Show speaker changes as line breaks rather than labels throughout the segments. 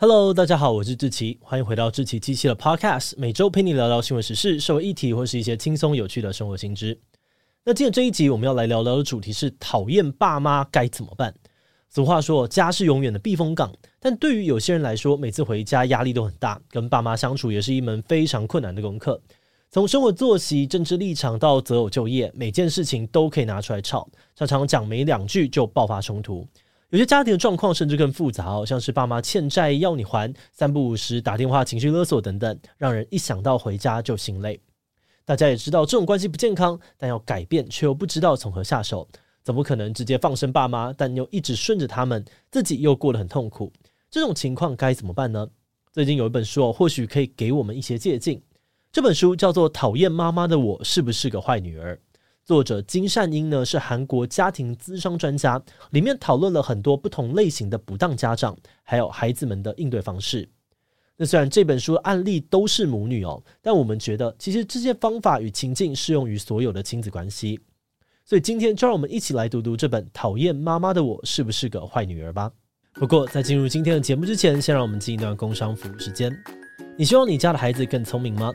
Hello，大家好，我是志奇，欢迎回到志奇机器的 Podcast，每周陪你聊聊新闻时事、社会议题或是一些轻松有趣的生活新知。那今天这一集我们要来聊聊的主题是讨厌爸妈该怎么办？俗话说，家是永远的避风港。但对于有些人来说，每次回家压力都很大，跟爸妈相处也是一门非常困难的功课。从生活作息、政治立场到择偶就业，每件事情都可以拿出来吵，常常讲没两句就爆发冲突。有些家庭的状况甚至更复杂哦，像是爸妈欠债要你还，三不五时打电话情绪勒索等等，让人一想到回家就心累。大家也知道这种关系不健康，但要改变却又不知道从何下手。怎么可能直接放生爸妈，但又一直顺着他们，自己又过得很痛苦？这种情况该怎么办呢？最近有一本书哦，或许可以给我们一些借鉴。这本书叫做《讨厌妈妈的我是不是个坏女儿》，作者金善英呢是韩国家庭咨商专家，里面讨论了很多不同类型的不当家长，还有孩子们的应对方式。那虽然这本书案例都是母女哦，但我们觉得其实这些方法与情境适用于所有的亲子关系。所以今天就让我们一起来读读这本《讨厌妈妈的我是不是个坏女儿》吧。不过，在进入今天的节目之前，先让我们进一段工商服务时间。你希望你家的孩子更聪明吗？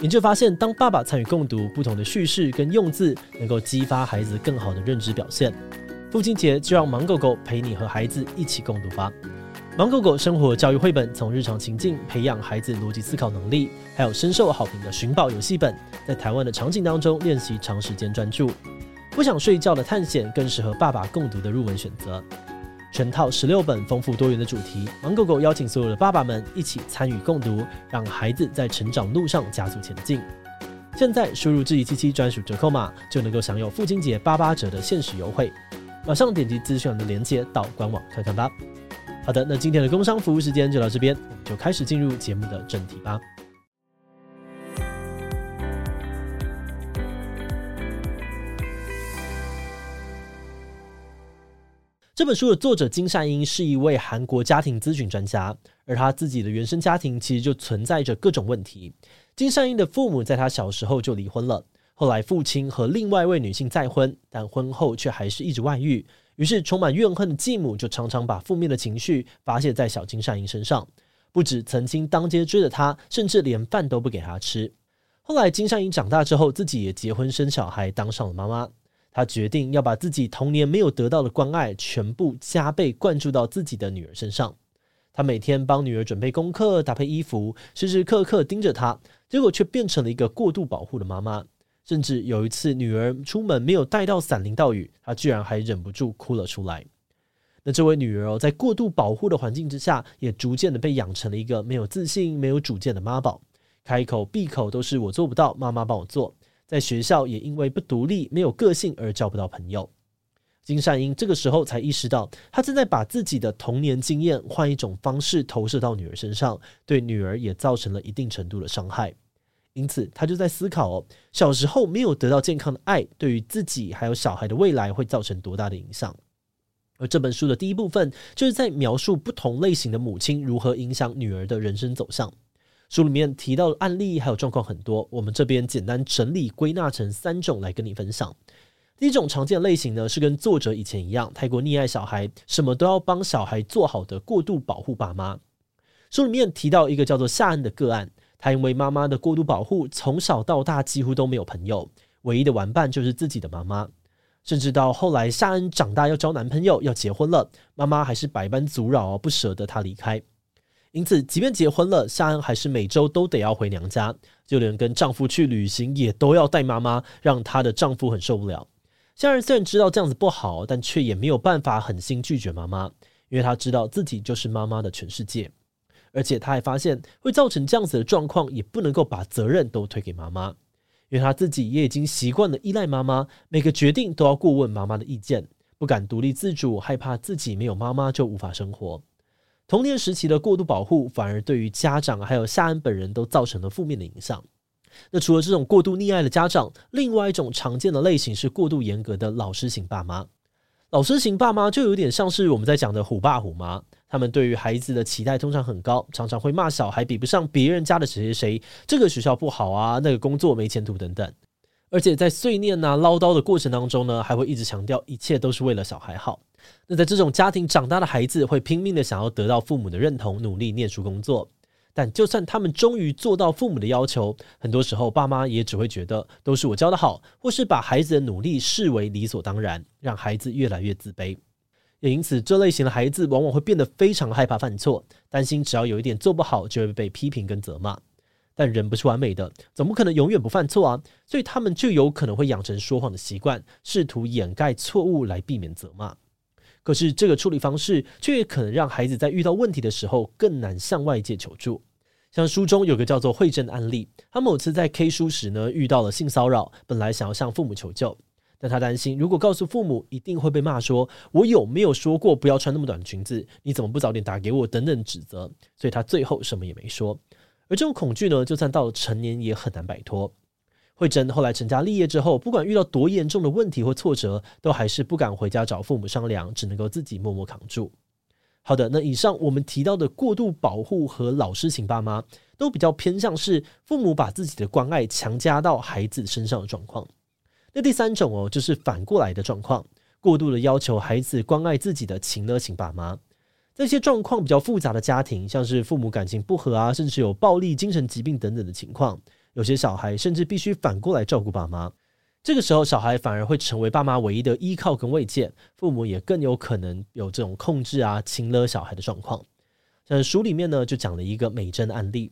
研究发现，当爸爸参与共读，不同的叙事跟用字，能够激发孩子更好的认知表现。父亲节就让芒狗狗陪你和孩子一起共读吧。芒狗狗生活教育绘本，从日常情境培养孩子逻辑思考能力，还有深受好评的寻宝游戏本，在台湾的场景当中练习长时间专注。不想睡觉的探险，更适合爸爸共读的入门选择。全套十六本丰富多元的主题，芒狗狗邀请所有的爸爸们一起参与共读，让孩子在成长路上加速前进。现在输入志祺七七专属折扣码，就能够享有父亲节八八折的限时优惠。马上点击资讯栏的链接到官网看看吧。好的，那今天的工商服务时间就到这边，我们就开始进入节目的正题吧。这本书的作者金善英是一位韩国家庭咨询专家，而他自己的原生家庭其实就存在着各种问题。金善英的父母在他小时候就离婚了，后来父亲和另外一位女性再婚，但婚后却还是一直外遇。于是充满怨恨的继母就常常把负面的情绪发泄在小金善英身上，不止曾经当街追着他，甚至连饭都不给他吃。后来金善英长大之后，自己也结婚生小孩，当上了妈妈。他决定要把自己童年没有得到的关爱全部加倍灌注到自己的女儿身上。他每天帮女儿准备功课、搭配衣服，时时刻刻盯着她，结果却变成了一个过度保护的妈妈。甚至有一次，女儿出门没有带到伞淋到雨，他居然还忍不住哭了出来。那这位女儿哦，在过度保护的环境之下，也逐渐的被养成了一个没有自信、没有主见的妈宝，开口闭口都是我做不到，妈妈帮我做。在学校也因为不独立、没有个性而交不到朋友。金善英这个时候才意识到，他正在把自己的童年经验换一种方式投射到女儿身上，对女儿也造成了一定程度的伤害。因此，他就在思考哦，小时候没有得到健康的爱，对于自己还有小孩的未来会造成多大的影响。而这本书的第一部分就是在描述不同类型的母亲如何影响女儿的人生走向。书里面提到的案例还有状况很多，我们这边简单整理归纳成三种来跟你分享。第一种常见类型呢，是跟作者以前一样，太过溺爱小孩，什么都要帮小孩做好的过度保护爸妈。书里面提到一个叫做夏恩的个案，他因为妈妈的过度保护，从小到大几乎都没有朋友，唯一的玩伴就是自己的妈妈。甚至到后来，夏恩长大要交男朋友，要结婚了，妈妈还是百般阻挠，不舍得他离开。因此，即便结婚了，夏恩还是每周都得要回娘家，就连跟丈夫去旅行也都要带妈妈，让她的丈夫很受不了。夏恩虽然知道这样子不好，但却也没有办法狠心拒绝妈妈，因为她知道自己就是妈妈的全世界。而且，她还发现会造成这样子的状况，也不能够把责任都推给妈妈，因为她自己也已经习惯了依赖妈妈，每个决定都要过问妈妈的意见，不敢独立自主，害怕自己没有妈妈就无法生活。童年时期的过度保护，反而对于家长还有夏安本人都造成了负面的影响。那除了这种过度溺爱的家长，另外一种常见的类型是过度严格的老师型爸妈。老师型爸妈就有点像是我们在讲的虎爸虎妈，他们对于孩子的期待通常很高，常常会骂小孩比不上别人家的谁谁谁，这个学校不好啊，那个工作没前途等等。而且在碎念呐、唠叨的过程当中呢，还会一直强调一切都是为了小孩好。那在这种家庭长大的孩子，会拼命的想要得到父母的认同，努力念书工作。但就算他们终于做到父母的要求，很多时候爸妈也只会觉得都是我教的好，或是把孩子的努力视为理所当然，让孩子越来越自卑。也因此，这类型的孩子往往会变得非常害怕犯错，担心只要有一点做不好，就会被批评跟责骂。但人不是完美的，总不可能永远不犯错啊，所以他们就有可能会养成说谎的习惯，试图掩盖错误来避免责骂。可是这个处理方式却可能让孩子在遇到问题的时候更难向外界求助。像书中有个叫做慧珍的案例，他某次在 K 书时呢遇到了性骚扰，本来想要向父母求救，但他担心如果告诉父母，一定会被骂说“我有没有说过不要穿那么短的裙子？你怎么不早点打给我？”等等指责，所以他最后什么也没说。而这种恐惧呢，就算到了成年也很难摆脱。慧珍后来成家立业之后，不管遇到多严重的问题或挫折，都还是不敢回家找父母商量，只能够自己默默扛住。好的，那以上我们提到的过度保护和老师型爸妈，都比较偏向是父母把自己的关爱强加到孩子身上的状况。那第三种哦，就是反过来的状况，过度的要求孩子关爱自己的情勒型爸妈。这些状况比较复杂的家庭，像是父母感情不和啊，甚至有暴力、精神疾病等等的情况。有些小孩甚至必须反过来照顾爸妈，这个时候小孩反而会成为爸妈唯一的依靠跟慰藉，父母也更有可能有这种控制啊、亲勒小孩的状况。像书里面呢就讲了一个美珍的案例，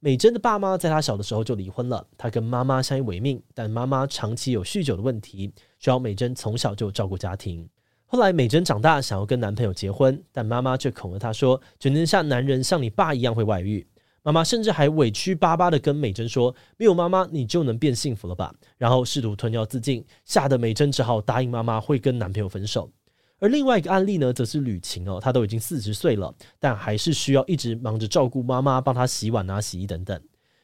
美珍的爸妈在她小的时候就离婚了，她跟妈妈相依为命，但妈妈长期有酗酒的问题，需要美珍从小就照顾家庭。后来美珍长大想要跟男朋友结婚，但妈妈却恐吓她说，全天下男人像你爸一样会外遇。妈妈甚至还委屈巴巴的跟美珍说：“没有妈妈，你就能变幸福了吧？”然后试图吞药自尽，吓得美珍只好答应妈妈会跟男朋友分手。而另外一个案例呢，则是吕晴哦，她都已经四十岁了，但还是需要一直忙着照顾妈妈，帮她洗碗啊、洗衣等等。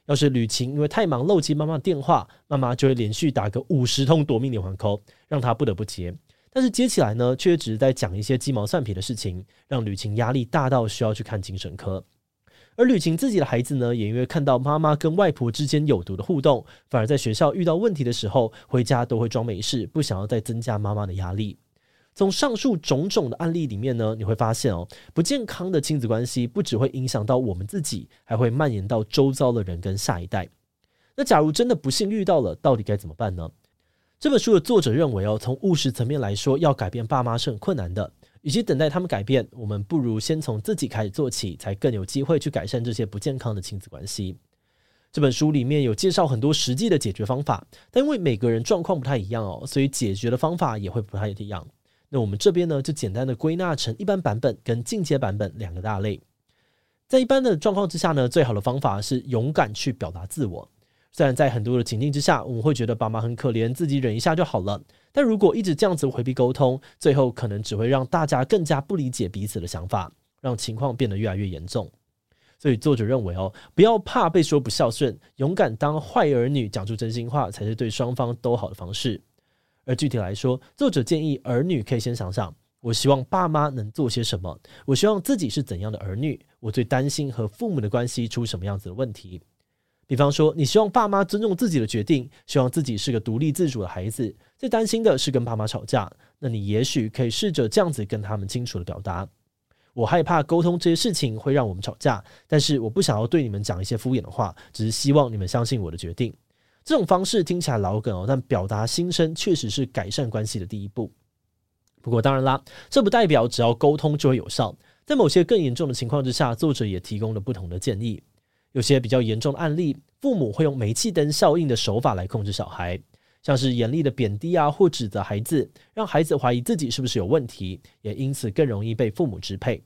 要是吕晴因为太忙漏接妈妈的电话，妈妈就会连续打个五十通夺命连环 call，让她不得不接。但是接起来呢，却只是在讲一些鸡毛蒜皮的事情，让吕晴压力大到需要去看精神科。而吕晴自己的孩子呢，也因为看到妈妈跟外婆之间有毒的互动，反而在学校遇到问题的时候，回家都会装没事，不想要再增加妈妈的压力。从上述种种的案例里面呢，你会发现哦，不健康的亲子关系不只会影响到我们自己，还会蔓延到周遭的人跟下一代。那假如真的不幸遇到了，到底该怎么办呢？这本书的作者认为哦，从务实层面来说，要改变爸妈是很困难的。与其等待他们改变，我们不如先从自己开始做起，才更有机会去改善这些不健康的亲子关系。这本书里面有介绍很多实际的解决方法，但因为每个人状况不太一样哦，所以解决的方法也会不太一样。那我们这边呢，就简单的归纳成一般版本跟进阶版本两个大类。在一般的状况之下呢，最好的方法是勇敢去表达自我。虽然在很多的情境之下，我们会觉得爸妈很可怜，自己忍一下就好了。但如果一直这样子回避沟通，最后可能只会让大家更加不理解彼此的想法，让情况变得越来越严重。所以作者认为哦，不要怕被说不孝顺，勇敢当坏儿女，讲出真心话才是对双方都好的方式。而具体来说，作者建议儿女可以先想想：我希望爸妈能做些什么？我希望自己是怎样的儿女？我最担心和父母的关系出什么样子的问题？比方说，你希望爸妈尊重自己的决定，希望自己是个独立自主的孩子，最担心的是跟爸妈吵架。那你也许可以试着这样子跟他们清楚的表达：我害怕沟通这些事情会让我们吵架，但是我不想要对你们讲一些敷衍的话，只是希望你们相信我的决定。这种方式听起来老梗哦，但表达心声确实是改善关系的第一步。不过当然啦，这不代表只要沟通就会有效，在某些更严重的情况之下，作者也提供了不同的建议。有些比较严重的案例，父母会用煤气灯效应的手法来控制小孩，像是严厉的贬低啊或指责孩子，让孩子怀疑自己是不是有问题，也因此更容易被父母支配。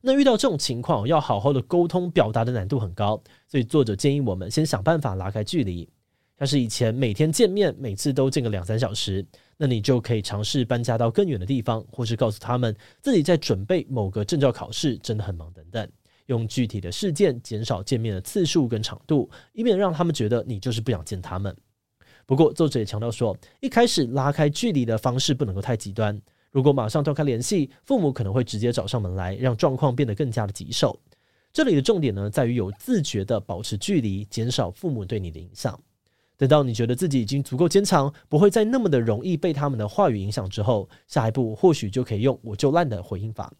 那遇到这种情况，要好好的沟通表达的难度很高，所以作者建议我们先想办法拉开距离。像是以前每天见面，每次都见个两三小时，那你就可以尝试搬家到更远的地方，或是告诉他们自己在准备某个证照考试，真的很忙等等。用具体的事件减少见面的次数跟长度，以免让他们觉得你就是不想见他们。不过，作者也强调说，一开始拉开距离的方式不能够太极端。如果马上断开联系，父母可能会直接找上门来，让状况变得更加的棘手。这里的重点呢，在于有自觉的保持距离，减少父母对你的影响。等到你觉得自己已经足够坚强，不会再那么的容易被他们的话语影响之后，下一步或许就可以用“我就烂”的回应法。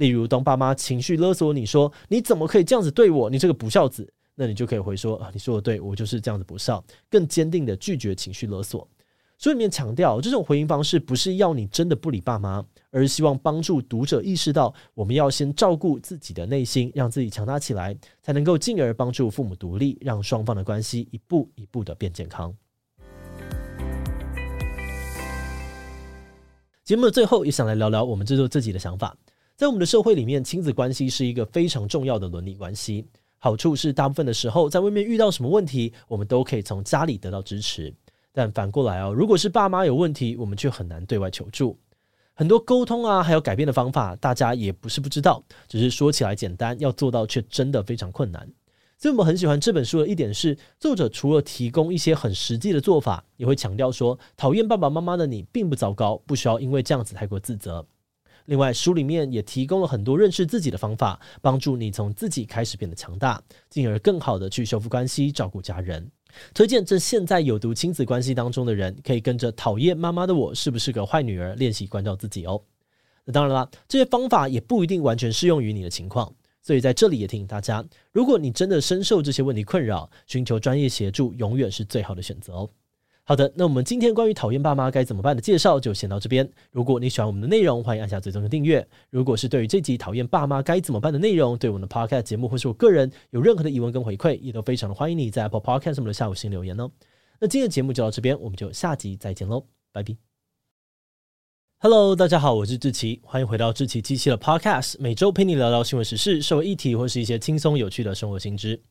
例如，当爸妈情绪勒索你说：“你怎么可以这样子对我？你这个不孝子。”那你就可以回说：“啊，你说的对，我就是这样子不孝。”更坚定的拒绝情绪勒索。书里面强调，这种回应方式不是要你真的不理爸妈，而是希望帮助读者意识到，我们要先照顾自己的内心，让自己强大起来，才能够进而帮助父母独立，让双方的关系一步一步的变健康。节目的最后，也想来聊聊我们制作自己的想法。在我们的社会里面，亲子关系是一个非常重要的伦理关系。好处是，大部分的时候，在外面遇到什么问题，我们都可以从家里得到支持。但反过来哦，如果是爸妈有问题，我们却很难对外求助。很多沟通啊，还有改变的方法，大家也不是不知道，只是说起来简单，要做到却真的非常困难。所以我们很喜欢这本书的一点是，作者除了提供一些很实际的做法，也会强调说，讨厌爸爸妈妈的你并不糟糕，不需要因为这样子太过自责。另外，书里面也提供了很多认识自己的方法，帮助你从自己开始变得强大，进而更好的去修复关系，照顾家人。推荐这现在有毒亲子关系当中的人，可以跟着讨厌妈妈的我是不是个坏女儿练习关照自己哦。那当然啦，这些方法也不一定完全适用于你的情况，所以在这里也提醒大家，如果你真的深受这些问题困扰，寻求专业协助永远是最好的选择哦。好的，那我们今天关于讨厌爸妈该怎么办的介绍就先到这边。如果你喜欢我们的内容，欢迎按下追踪和订阅。如果是对于这集讨厌爸妈该怎么办的内容，对我们的 Podcast 节目或是我个人有任何的疑问跟回馈，也都非常的欢迎你在 Apple Podcast 上面留下五星留言哦。那今天的节目就到这边，我们就下集再见喽，拜拜。Hello，大家好，我是志奇，欢迎回到志奇机器的 Podcast，每周陪你聊聊新闻时事、社会议题或是一些轻松有趣的生活新知。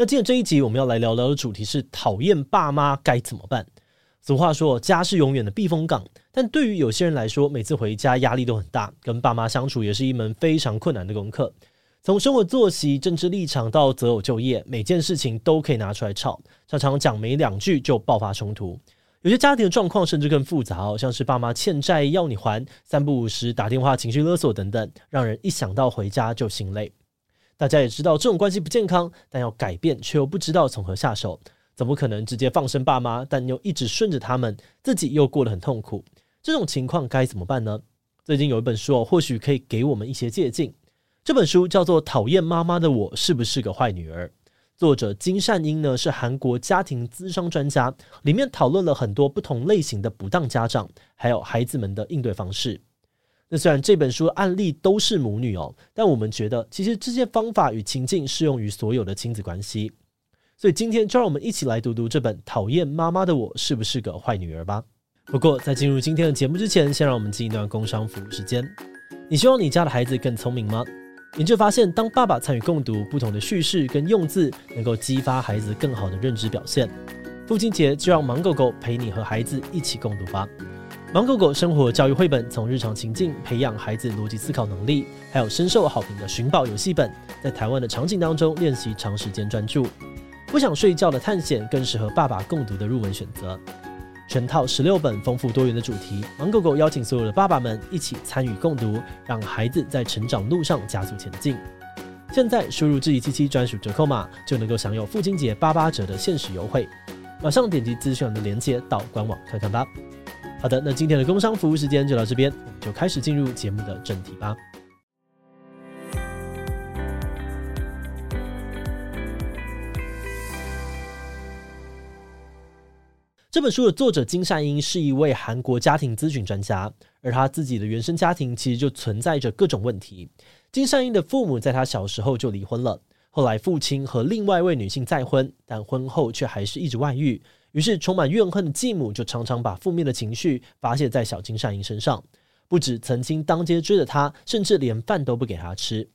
那今天这一集我们要来聊聊的主题是讨厌爸妈该怎么办？俗话说家是永远的避风港，但对于有些人来说，每次回家压力都很大，跟爸妈相处也是一门非常困难的功课。从生活作息、政治立场到择偶就业，每件事情都可以拿出来吵，常常讲没两句就爆发冲突。有些家庭的状况甚至更复杂哦，像是爸妈欠债要你还，三不五时打电话情绪勒索等等，让人一想到回家就心累。大家也知道这种关系不健康，但要改变却又不知道从何下手。怎么可能直接放生爸妈，但又一直顺着他们，自己又过得很痛苦？这种情况该怎么办呢？最近有一本书哦，或许可以给我们一些借鉴。这本书叫做《讨厌妈妈的我是不是个坏女儿》，作者金善英呢是韩国家庭咨商专家，里面讨论了很多不同类型的不当家长，还有孩子们的应对方式。那虽然这本书案例都是母女哦，但我们觉得其实这些方法与情境适用于所有的亲子关系。所以今天就让我们一起来读读这本《讨厌妈妈的我是不是个坏女儿》吧。不过在进入今天的节目之前，先让我们进一段工商服务时间。你希望你家的孩子更聪明吗？研究发现，当爸爸参与共读，不同的叙事跟用字，能够激发孩子更好的认知表现。父亲节就让芒狗狗陪你和孩子一起共读吧。芒狗狗生活教育绘本，从日常情境培养孩子逻辑思考能力，还有深受好评的寻宝游戏本，在台湾的场景当中练习长时间专注。不想睡觉的探险更适合爸爸共读的入门选择。全套十六本丰富多元的主题，芒狗狗邀请所有的爸爸们一起参与共读，让孩子在成长路上加速前进。现在输入志祺七七专属折扣码，就能够享有父亲节八八折的限时优惠。马上点击资讯栏的链接到官网看看吧。好的，那今天的工商服务时间就到这边，我们就开始进入节目的正题吧。这本书的作者金善英是一位韩国家庭咨询专家，而他自己的原生家庭其实就存在着各种问题。金善英的父母在他小时候就离婚了，后来父亲和另外一位女性再婚，但婚后却还是一直外遇。于是，充满怨恨的继母就常常把负面的情绪发泄在小金善英身上，不止曾经当街追着他，甚至连饭都不给他吃。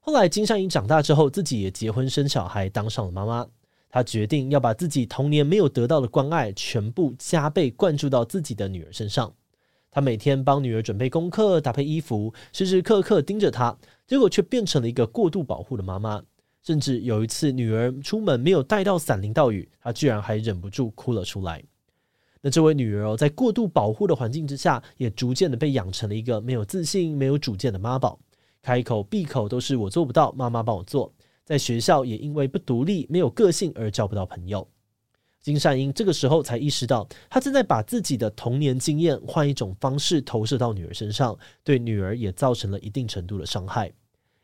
后来，金善英长大之后，自己也结婚生小孩，当上了妈妈。她决定要把自己童年没有得到的关爱全部加倍灌注到自己的女儿身上。她每天帮女儿准备功课、搭配衣服，时时刻刻盯着她，结果却变成了一个过度保护的妈妈。甚至有一次，女儿出门没有带到伞淋到雨，她居然还忍不住哭了出来。那这位女儿哦，在过度保护的环境之下，也逐渐的被养成了一个没有自信、没有主见的妈宝，开口闭口都是我做不到，妈妈帮我做。在学校也因为不独立、没有个性而交不到朋友。金善英这个时候才意识到，她正在把自己的童年经验换一种方式投射到女儿身上，对女儿也造成了一定程度的伤害。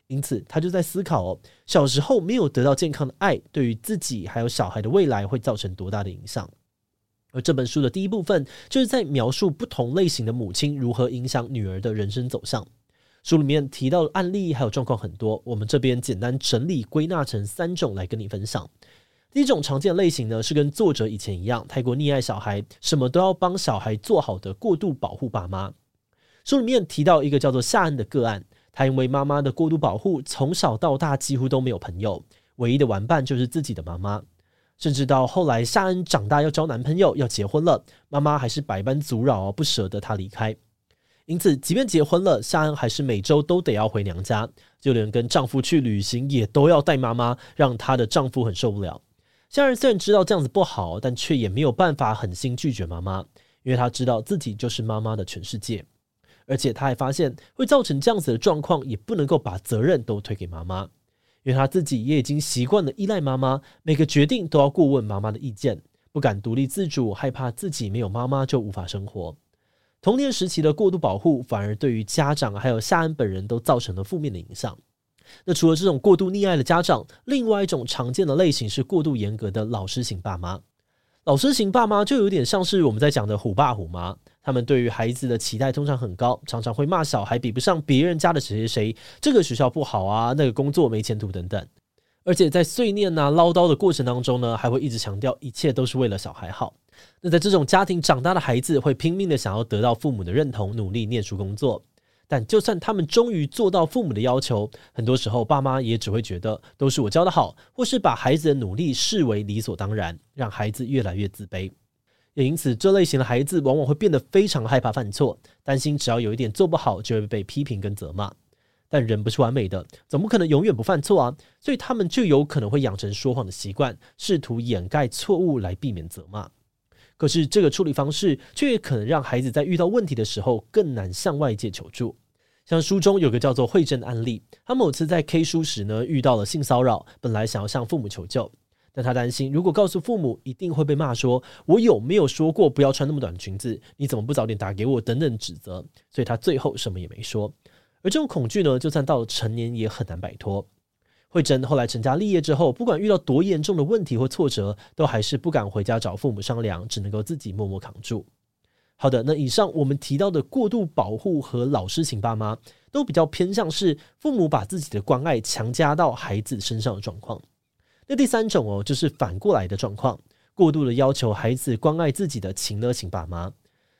因此，他就在思考哦，小时候没有得到健康的爱，对于自己还有小孩的未来会造成多大的影响。而这本书的第一部分就是在描述不同类型的母亲如何影响女儿的人生走向。书里面提到的案例还有状况很多，我们这边简单整理归纳成三种来跟你分享。第一种常见类型呢，是跟作者以前一样，太过溺爱小孩，什么都要帮小孩做好的过度保护爸妈。书里面提到一个叫做夏恩的个案，他因为妈妈的过度保护，从小到大几乎都没有朋友，唯一的玩伴就是自己的妈妈。甚至到后来，夏恩长大要交男朋友，要结婚了，妈妈还是百般阻挠，不舍得他离开。因此，即便结婚了，夏恩还是每周都得要回娘家，就连跟丈夫去旅行也都要带妈妈，让她的丈夫很受不了。夏恩虽然知道这样子不好，但却也没有办法狠心拒绝妈妈，因为他知道自己就是妈妈的全世界。而且他还发现，会造成这样子的状况，也不能够把责任都推给妈妈。因为他自己也已经习惯了依赖妈妈，每个决定都要过问妈妈的意见，不敢独立自主，害怕自己没有妈妈就无法生活。童年时期的过度保护，反而对于家长还有夏恩本人都造成了负面的影响。那除了这种过度溺爱的家长，另外一种常见的类型是过度严格的老师型爸妈。老师型爸妈就有点像是我们在讲的虎爸虎妈，他们对于孩子的期待通常很高，常常会骂小孩比不上别人家的谁谁谁，这个学校不好啊，那个工作没前途等等。而且在碎念呐、唠叨的过程当中呢，还会一直强调一切都是为了小孩好。那在这种家庭长大的孩子，会拼命的想要得到父母的认同，努力念书工作。但就算他们终于做到父母的要求，很多时候爸妈也只会觉得都是我教得好，或是把孩子的努力视为理所当然，让孩子越来越自卑。也因此，这类型的孩子往往会变得非常害怕犯错，担心只要有一点做不好，就会被批评跟责骂。但人不是完美的，怎么可能永远不犯错啊，所以他们就有可能会养成说谎的习惯，试图掩盖错误来避免责骂。可是这个处理方式却可能让孩子在遇到问题的时候更难向外界求助。像书中有个叫做慧珍的案例，他某次在 K 书时呢遇到了性骚扰，本来想要向父母求救，但他担心如果告诉父母，一定会被骂说“我有没有说过不要穿那么短的裙子？你怎么不早点打给我？”等等指责，所以他最后什么也没说。而这种恐惧呢，就算到了成年也很难摆脱。慧珍后来成家立业之后，不管遇到多严重的问题或挫折，都还是不敢回家找父母商量，只能够自己默默扛住。好的，那以上我们提到的过度保护和老师型爸妈，都比较偏向是父母把自己的关爱强加到孩子身上的状况。那第三种哦，就是反过来的状况，过度的要求孩子关爱自己的情勒型爸妈。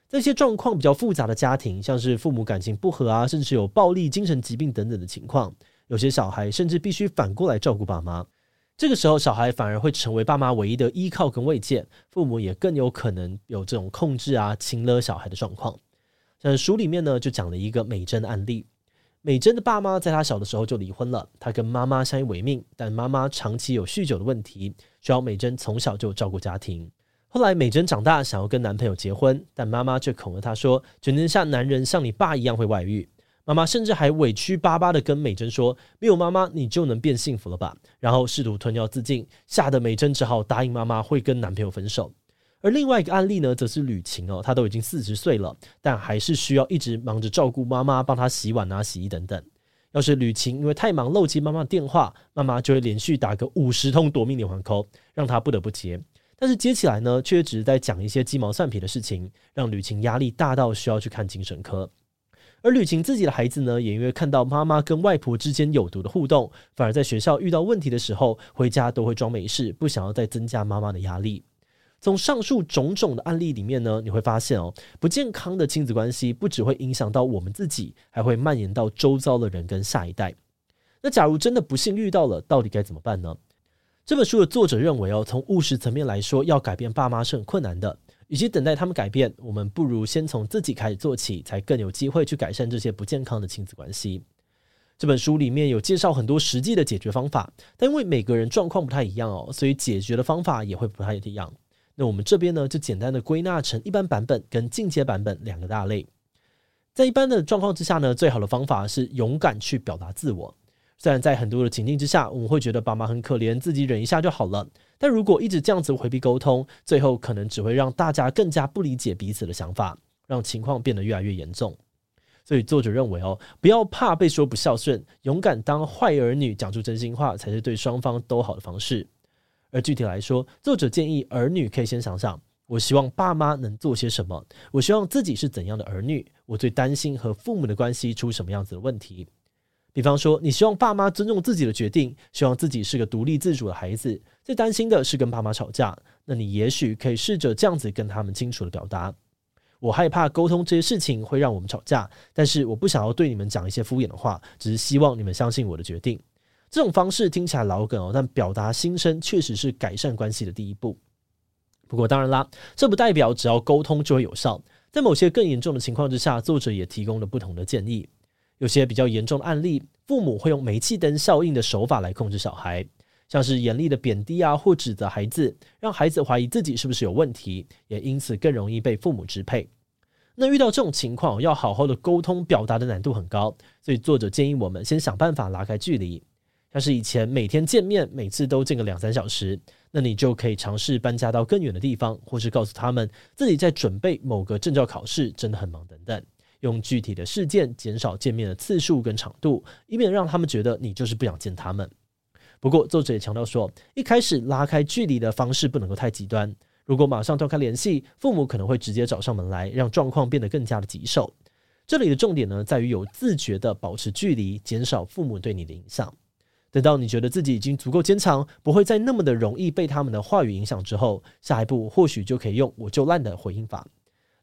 这些状况比较复杂的家庭，像是父母感情不和啊，甚至有暴力、精神疾病等等的情况。有些小孩甚至必须反过来照顾爸妈，这个时候小孩反而会成为爸妈唯一的依靠跟慰藉，父母也更有可能有这种控制啊、亲勒小孩的状况。像书里面呢就讲了一个美珍的案例，美珍的爸妈在她小的时候就离婚了，她跟妈妈相依为命，但妈妈长期有酗酒的问题，需要美珍从小就照顾家庭。后来美珍长大想要跟男朋友结婚，但妈妈却恐吓她说，全天下男人像你爸一样会外遇。妈妈甚至还委屈巴巴的跟美珍说：“没有妈妈，你就能变幸福了吧？”然后试图吞药自尽，吓得美珍只好答应妈妈会跟男朋友分手。而另外一个案例呢，则是吕晴哦，她都已经四十岁了，但还是需要一直忙着照顾妈妈，帮她洗碗啊、洗衣等等。要是吕晴因为太忙漏接妈妈的电话，妈妈就会连续打个五十通夺命连环 call，让她不得不接。但是接起来呢，却只是在讲一些鸡毛蒜皮的事情，让吕晴压力大到需要去看精神科。而吕晴自己的孩子呢，也因为看到妈妈跟外婆之间有毒的互动，反而在学校遇到问题的时候，回家都会装没事，不想要再增加妈妈的压力。从上述种种的案例里面呢，你会发现哦，不健康的亲子关系不只会影响到我们自己，还会蔓延到周遭的人跟下一代。那假如真的不幸遇到了，到底该怎么办呢？这本书的作者认为哦，从务实层面来说，要改变爸妈是很困难的。与其等待他们改变，我们不如先从自己开始做起，才更有机会去改善这些不健康的亲子关系。这本书里面有介绍很多实际的解决方法，但因为每个人状况不太一样哦，所以解决的方法也会不太一样。那我们这边呢，就简单的归纳成一般版本跟进阶版本两个大类。在一般的状况之下呢，最好的方法是勇敢去表达自我。虽然在很多的情境之下，我们会觉得爸妈很可怜，自己忍一下就好了。但如果一直这样子回避沟通，最后可能只会让大家更加不理解彼此的想法，让情况变得越来越严重。所以作者认为哦，不要怕被说不孝顺，勇敢当坏儿女，讲出真心话才是对双方都好的方式。而具体来说，作者建议儿女可以先想想，我希望爸妈能做些什么，我希望自己是怎样的儿女，我最担心和父母的关系出什么样子的问题。比方说，你希望爸妈尊重自己的决定，希望自己是个独立自主的孩子，最担心的是跟爸妈吵架。那你也许可以试着这样子跟他们清楚的表达：我害怕沟通这些事情会让我们吵架，但是我不想要对你们讲一些敷衍的话，只是希望你们相信我的决定。这种方式听起来老梗哦，但表达心声确实是改善关系的第一步。不过当然啦，这不代表只要沟通就会有效，在某些更严重的情况之下，作者也提供了不同的建议。有些比较严重的案例，父母会用煤气灯效应的手法来控制小孩，像是严厉的贬低啊或指责孩子，让孩子怀疑自己是不是有问题，也因此更容易被父母支配。那遇到这种情况，要好好的沟通表达的难度很高，所以作者建议我们先想办法拉开距离。像是以前每天见面，每次都见个两三小时，那你就可以尝试搬家到更远的地方，或是告诉他们自己在准备某个证照考试，真的很忙等等。用具体的事件减少见面的次数跟长度，以免让他们觉得你就是不想见他们。不过，作者也强调说，一开始拉开距离的方式不能够太极端。如果马上断开联系，父母可能会直接找上门来，让状况变得更加的棘手。这里的重点呢，在于有自觉的保持距离，减少父母对你的影响。等到你觉得自己已经足够坚强，不会再那么的容易被他们的话语影响之后，下一步或许就可以用“我就烂”的回应法。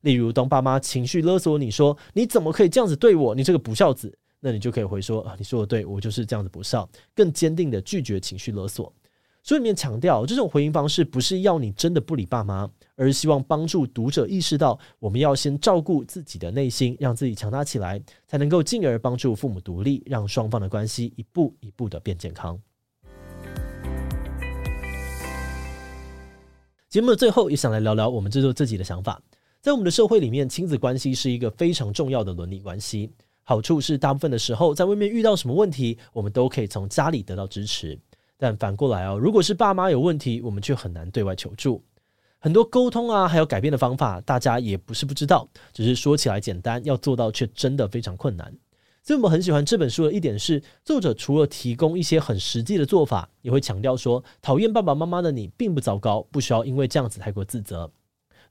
例如，当爸妈情绪勒索你说：“你怎么可以这样子对我？你这个不孝子。”那你就可以回说：“啊，你说的对，我就是这样子不孝。”更坚定的拒绝情绪勒索。书里面强调，这种回应方式不是要你真的不理爸妈，而是希望帮助读者意识到，我们要先照顾自己的内心，让自己强大起来，才能够进而帮助父母独立，让双方的关系一步一步的变健康。节目的最后，也想来聊聊我们制作自己的想法。在我们的社会里面，亲子关系是一个非常重要的伦理关系。好处是，大部分的时候，在外面遇到什么问题，我们都可以从家里得到支持。但反过来哦，如果是爸妈有问题，我们却很难对外求助。很多沟通啊，还有改变的方法，大家也不是不知道，只是说起来简单，要做到却真的非常困难。所以我们很喜欢这本书的一点是，作者除了提供一些很实际的做法，也会强调说，讨厌爸爸妈妈的你并不糟糕，不需要因为这样子太过自责。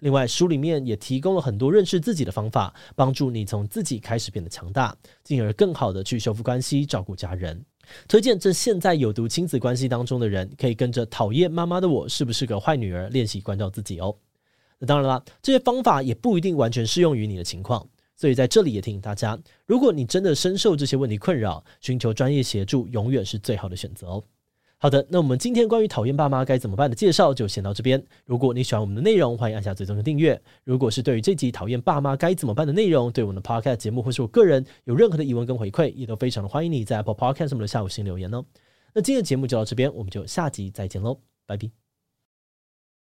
另外，书里面也提供了很多认识自己的方法，帮助你从自己开始变得强大，进而更好的去修复关系、照顾家人。推荐这现在有毒亲子关系当中的人，可以跟着讨厌妈妈的我是不是个坏女儿练习关照自己哦。那当然啦，这些方法也不一定完全适用于你的情况，所以在这里也提醒大家，如果你真的深受这些问题困扰，寻求专业协助永远是最好的选择哦。好的，那我们今天关于讨厌爸妈该怎么办的介绍就先到这边。如果你喜欢我们的内容，欢迎按下最终的订阅。如果是对于这集讨厌爸妈该怎么办的内容，对我们的 Podcast 节目或是我个人有任何的疑问跟回馈，也都非常的欢迎你在 Apple Podcast 上面的下五星留言哦。那今天的节目就到这边，我们就下集再见喽，拜拜。